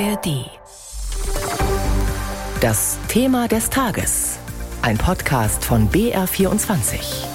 ARD. Das Thema des Tages. Ein Podcast von BR24.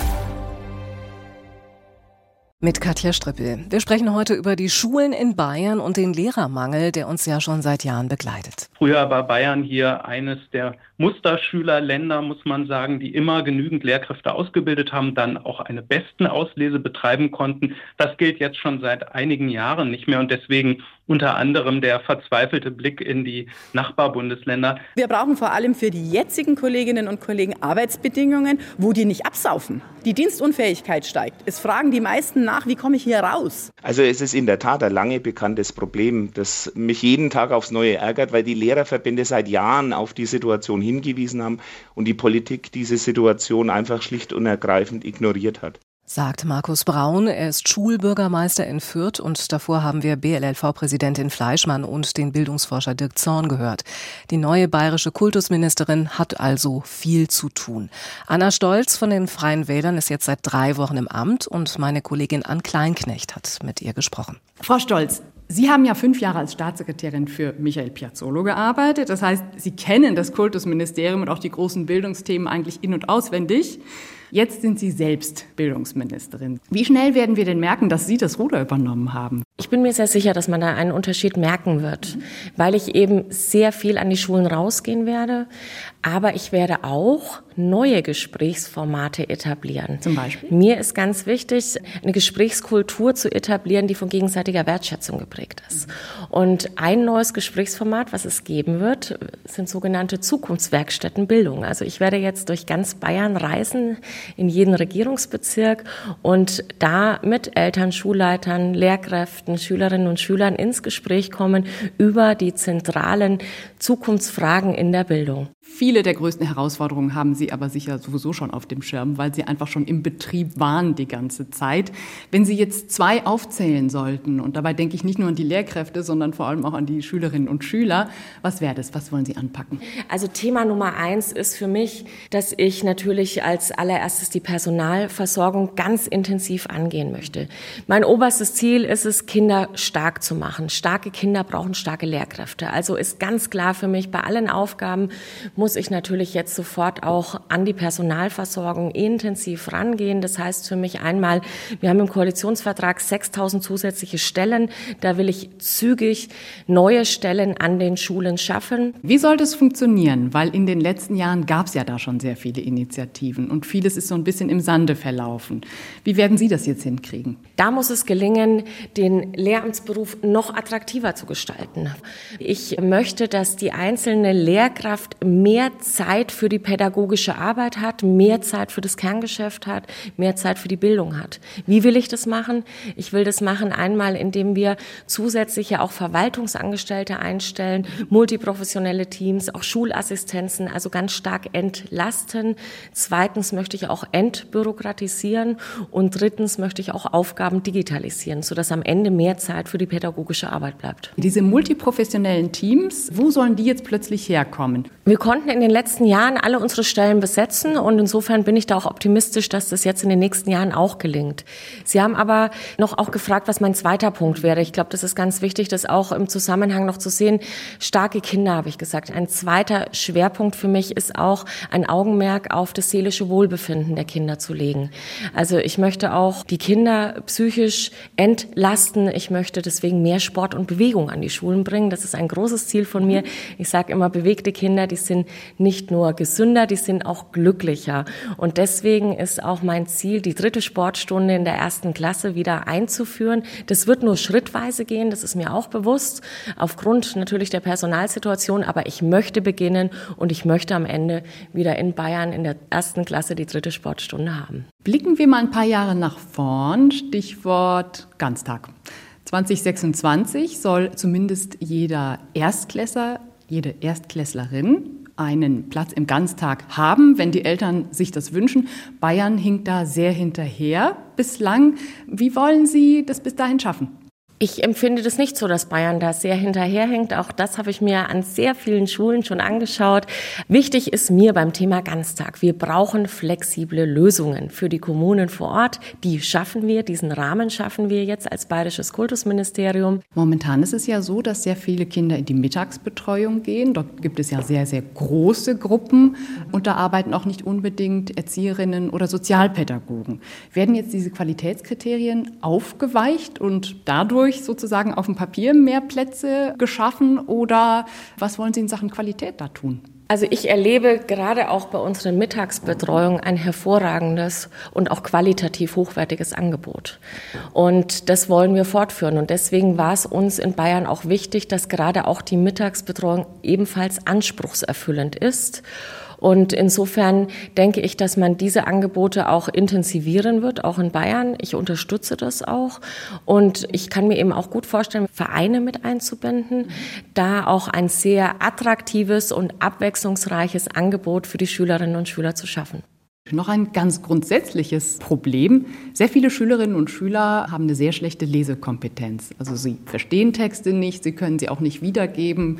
Mit Katja Strippel. Wir sprechen heute über die Schulen in Bayern und den Lehrermangel, der uns ja schon seit Jahren begleitet. Früher war Bayern hier eines der Musterschülerländer, muss man sagen, die immer genügend Lehrkräfte ausgebildet haben, dann auch eine besten Auslese betreiben konnten. Das gilt jetzt schon seit einigen Jahren nicht mehr und deswegen unter anderem der verzweifelte Blick in die Nachbarbundesländer. Wir brauchen vor allem für die jetzigen Kolleginnen und Kollegen Arbeitsbedingungen, wo die nicht absaufen. Die Dienstunfähigkeit steigt. Es fragen die meisten nach, wie komme ich hier raus? Also es ist in der Tat ein lange bekanntes Problem, das mich jeden Tag aufs Neue ärgert, weil die Lehrerverbände seit Jahren auf die Situation hingewiesen haben und die Politik diese Situation einfach schlicht und ergreifend ignoriert hat sagt Markus Braun. Er ist Schulbürgermeister in Fürth und davor haben wir BLLV-Präsidentin Fleischmann und den Bildungsforscher Dirk Zorn gehört. Die neue bayerische Kultusministerin hat also viel zu tun. Anna Stolz von den Freien Wählern ist jetzt seit drei Wochen im Amt und meine Kollegin Ann Kleinknecht hat mit ihr gesprochen. Frau Stolz, Sie haben ja fünf Jahre als Staatssekretärin für Michael Piazzolo gearbeitet. Das heißt, Sie kennen das Kultusministerium und auch die großen Bildungsthemen eigentlich in- und auswendig. Jetzt sind Sie selbst Bildungsministerin. Wie schnell werden wir denn merken, dass Sie das Ruder übernommen haben? Ich bin mir sehr sicher, dass man da einen Unterschied merken wird, mhm. weil ich eben sehr viel an die Schulen rausgehen werde. Aber ich werde auch neue Gesprächsformate etablieren. Zum Beispiel? Mir ist ganz wichtig, eine Gesprächskultur zu etablieren, die von gegenseitiger Wertschätzung geprägt ist. Und ein neues Gesprächsformat, was es geben wird, sind sogenannte Zukunftswerkstätten Bildung. Also ich werde jetzt durch ganz Bayern reisen, in jeden Regierungsbezirk und da mit Eltern, Schulleitern, Lehrkräften, Schülerinnen und Schülern ins Gespräch kommen über die zentralen Zukunftsfragen in der Bildung. Viele der größten Herausforderungen haben Sie aber sicher sowieso schon auf dem Schirm, weil Sie einfach schon im Betrieb waren die ganze Zeit. Wenn Sie jetzt zwei aufzählen sollten, und dabei denke ich nicht nur an die Lehrkräfte, sondern vor allem auch an die Schülerinnen und Schüler, was wäre das? Was wollen Sie anpacken? Also Thema Nummer eins ist für mich, dass ich natürlich als allererstes die Personalversorgung ganz intensiv angehen möchte. Mein oberstes Ziel ist es, Kinder stark zu machen. Starke Kinder brauchen starke Lehrkräfte. Also ist ganz klar für mich, bei allen Aufgaben muss ich natürlich jetzt sofort auch an die Personalversorgung intensiv rangehen. Das heißt für mich einmal, wir haben im Koalitionsvertrag 6000 zusätzliche Stellen. Da will ich zügig neue Stellen an den Schulen schaffen. Wie soll das funktionieren? Weil in den letzten Jahren gab es ja da schon sehr viele Initiativen und vieles ist so ein bisschen im Sande verlaufen. Wie werden Sie das jetzt hinkriegen? Da muss es gelingen, den Lehramtsberuf noch attraktiver zu gestalten. Ich möchte, dass die einzelne Lehrkraft mehr Zeit für die pädagogische Arbeit hat, mehr Zeit für das Kerngeschäft hat, mehr Zeit für die Bildung hat. Wie will ich das machen? Ich will das machen einmal, indem wir zusätzliche auch Verwaltungsangestellte einstellen, multiprofessionelle Teams, auch Schulassistenzen, also ganz stark entlasten. Zweitens möchte ich auch entbürokratisieren und drittens möchte ich auch Aufgaben digitalisieren, sodass am Ende mehr Zeit für die pädagogische Arbeit bleibt. Diese multiprofessionellen Teams, wo sollen die jetzt plötzlich herkommen? Wir konnten in den letzten Jahren alle unsere Stellen besetzen und insofern bin ich da auch optimistisch, dass das jetzt in den nächsten Jahren auch gelingt. Sie haben aber noch auch gefragt, was mein zweiter Punkt wäre. Ich glaube, das ist ganz wichtig, das auch im Zusammenhang noch zu sehen. Starke Kinder, habe ich gesagt. Ein zweiter Schwerpunkt für mich ist auch ein Augenmerk auf das seelische Wohlbefinden der Kinder zu legen. Also ich möchte auch die Kinder psychisch entlasten. Ich möchte deswegen mehr Sport und Bewegung an die Schulen bringen. Das ist ein großes Ziel von mir. Ich sage immer, bewegte Kinder, die sind nicht nur gesünder, die sind auch glücklicher. Und deswegen ist auch mein Ziel, die dritte Sportstunde in der ersten Klasse wieder einzuführen. Das wird nur schrittweise gehen, das ist mir auch bewusst, aufgrund natürlich der Personalsituation. Aber ich möchte beginnen und ich möchte am Ende wieder in Bayern in der ersten Klasse die dritte Sportstunde haben. Blicken wir mal ein paar Jahre nach vorn. Stichwort Ganztag. 2026 soll zumindest jeder Erstklässler, jede Erstklässlerin einen Platz im Ganztag haben, wenn die Eltern sich das wünschen. Bayern hinkt da sehr hinterher bislang. Wie wollen Sie das bis dahin schaffen? Ich empfinde das nicht so, dass Bayern da sehr hinterherhängt. Auch das habe ich mir an sehr vielen Schulen schon angeschaut. Wichtig ist mir beim Thema Ganztag. Wir brauchen flexible Lösungen für die Kommunen vor Ort. Die schaffen wir, diesen Rahmen schaffen wir jetzt als Bayerisches Kultusministerium. Momentan ist es ja so, dass sehr viele Kinder in die Mittagsbetreuung gehen. Dort gibt es ja sehr, sehr große Gruppen und da arbeiten auch nicht unbedingt Erzieherinnen oder Sozialpädagogen. Werden jetzt diese Qualitätskriterien aufgeweicht und dadurch sozusagen auf dem Papier mehr Plätze geschaffen oder was wollen Sie in Sachen Qualität da tun? Also ich erlebe gerade auch bei unserer Mittagsbetreuung ein hervorragendes und auch qualitativ hochwertiges Angebot. Und das wollen wir fortführen. Und deswegen war es uns in Bayern auch wichtig, dass gerade auch die Mittagsbetreuung ebenfalls anspruchserfüllend ist und insofern denke ich, dass man diese Angebote auch intensivieren wird, auch in Bayern. Ich unterstütze das auch. Und ich kann mir eben auch gut vorstellen, Vereine mit einzubinden, da auch ein sehr attraktives und abwechslungsreiches Angebot für die Schülerinnen und Schüler zu schaffen. Noch ein ganz grundsätzliches Problem. Sehr viele Schülerinnen und Schüler haben eine sehr schlechte Lesekompetenz. Also sie verstehen Texte nicht, sie können sie auch nicht wiedergeben.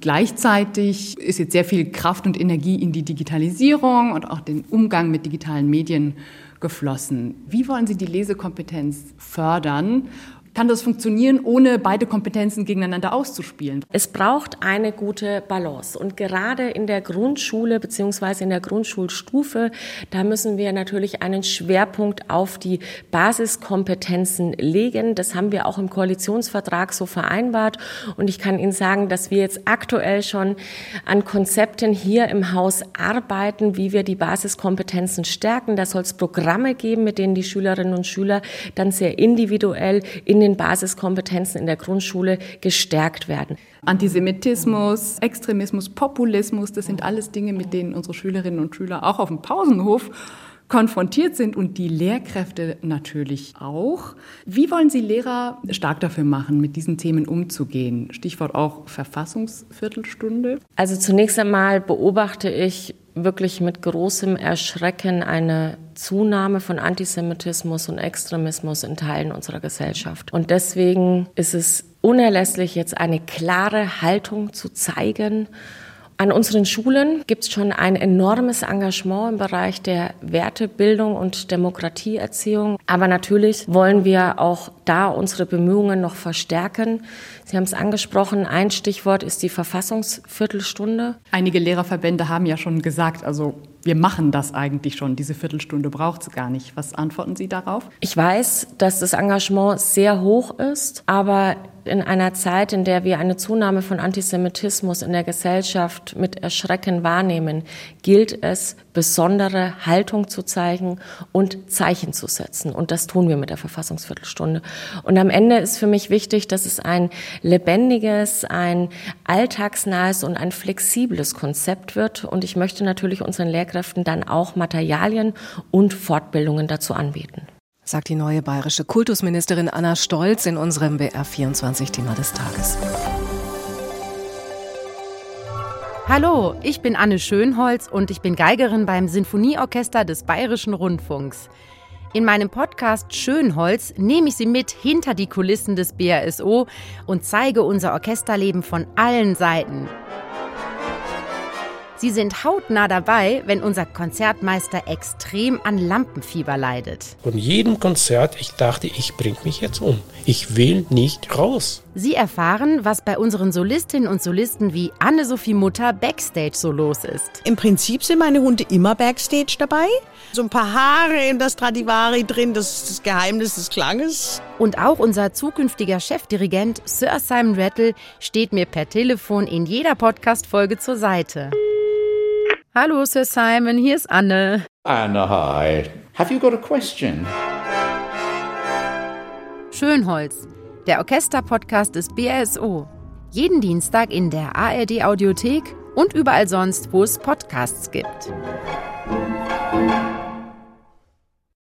Gleichzeitig ist jetzt sehr viel Kraft und Energie in die Digitalisierung und auch den Umgang mit digitalen Medien geflossen. Wie wollen Sie die Lesekompetenz fördern kann das funktionieren, ohne beide Kompetenzen gegeneinander auszuspielen? Es braucht eine gute Balance. Und gerade in der Grundschule beziehungsweise in der Grundschulstufe, da müssen wir natürlich einen Schwerpunkt auf die Basiskompetenzen legen. Das haben wir auch im Koalitionsvertrag so vereinbart. Und ich kann Ihnen sagen, dass wir jetzt aktuell schon an Konzepten hier im Haus arbeiten, wie wir die Basiskompetenzen stärken. Da soll es Programme geben, mit denen die Schülerinnen und Schüler dann sehr individuell in den Basiskompetenzen in der Grundschule gestärkt werden. Antisemitismus, Extremismus, Populismus, das sind alles Dinge, mit denen unsere Schülerinnen und Schüler auch auf dem Pausenhof konfrontiert sind und die Lehrkräfte natürlich auch. Wie wollen Sie Lehrer stark dafür machen, mit diesen Themen umzugehen? Stichwort auch Verfassungsviertelstunde. Also zunächst einmal beobachte ich wirklich mit großem Erschrecken eine Zunahme von Antisemitismus und Extremismus in Teilen unserer Gesellschaft. Und deswegen ist es unerlässlich, jetzt eine klare Haltung zu zeigen an unseren Schulen gibt es schon ein enormes Engagement im Bereich der Wertebildung und Demokratieerziehung. Aber natürlich wollen wir auch da unsere Bemühungen noch verstärken. Sie haben es angesprochen, ein Stichwort ist die Verfassungsviertelstunde. Einige Lehrerverbände haben ja schon gesagt, also wir machen das eigentlich schon, diese Viertelstunde braucht es gar nicht. Was antworten Sie darauf? Ich weiß, dass das Engagement sehr hoch ist, aber in einer Zeit, in der wir eine Zunahme von Antisemitismus in der Gesellschaft mit Erschrecken wahrnehmen, gilt es, besondere Haltung zu zeigen und Zeichen zu setzen. Und das tun wir mit der Verfassungsviertelstunde. Und am Ende ist für mich wichtig, dass es ein lebendiges, ein alltagsnahes und ein flexibles Konzept wird. Und ich möchte natürlich unseren Lehrkräften dann auch Materialien und Fortbildungen dazu anbieten. Sagt die neue bayerische Kultusministerin Anna Stolz in unserem BR24-Thema des Tages. Hallo, ich bin Anne Schönholz und ich bin Geigerin beim Sinfonieorchester des Bayerischen Rundfunks. In meinem Podcast Schönholz nehme ich Sie mit hinter die Kulissen des BRSO und zeige unser Orchesterleben von allen Seiten. Sie sind hautnah dabei, wenn unser Konzertmeister extrem an Lampenfieber leidet. Von jedem Konzert, ich dachte, ich bringe mich jetzt um. Ich will nicht raus. Sie erfahren, was bei unseren Solistinnen und Solisten wie Anne-Sophie Mutter backstage so los ist. Im Prinzip sind meine Hunde immer backstage dabei. So ein paar Haare in das Stradivari drin, das ist das Geheimnis des Klanges. Und auch unser zukünftiger Chefdirigent Sir Simon Rattle steht mir per Telefon in jeder Podcast-Folge zur Seite. Hallo, Sir Simon, hier ist Anne. Anne, hi. Have you got a question? Schönholz, der Orchester-Podcast des BRSO. Jeden Dienstag in der ARD-Audiothek und überall sonst, wo es Podcasts gibt.